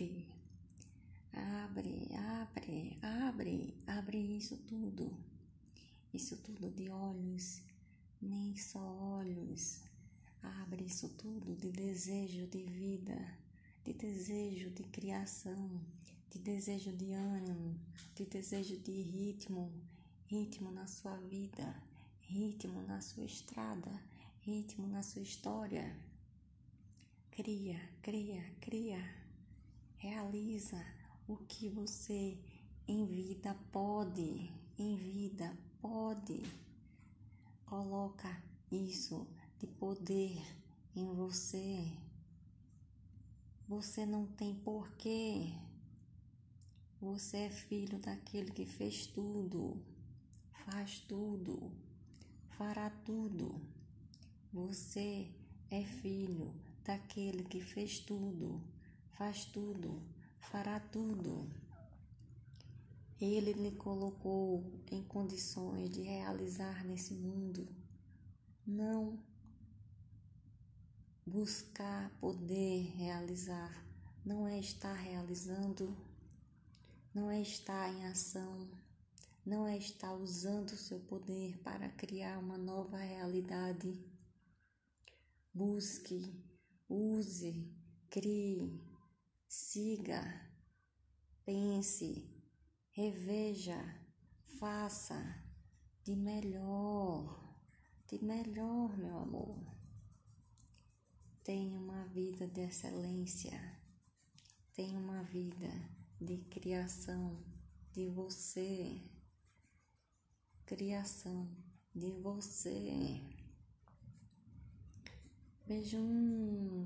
abre, abre, abre, abre, abre isso tudo, isso tudo de olhos, nem só olhos, abre isso tudo de desejo de vida, de desejo de criação, de desejo de ânimo, de desejo de ritmo, ritmo na sua vida, ritmo na sua estrada, ritmo na sua história. Cria, cria, cria. Realiza o que você em vida pode, em vida pode. Coloca isso de poder em você. Você não tem porquê. Você é filho daquele que fez tudo, faz tudo, fará tudo. Você é filho daquele que fez tudo, faz tudo, fará tudo. Ele lhe colocou em condições de realizar nesse mundo. Não buscar poder realizar, não é estar realizando, não é estar em ação, não é estar usando o seu poder para criar uma nova realidade Busque, use, crie, siga, pense, reveja, faça de melhor, de melhor, meu amor. Tenha uma vida de excelência, tenha uma vida de criação de você, criação de você. Beijão.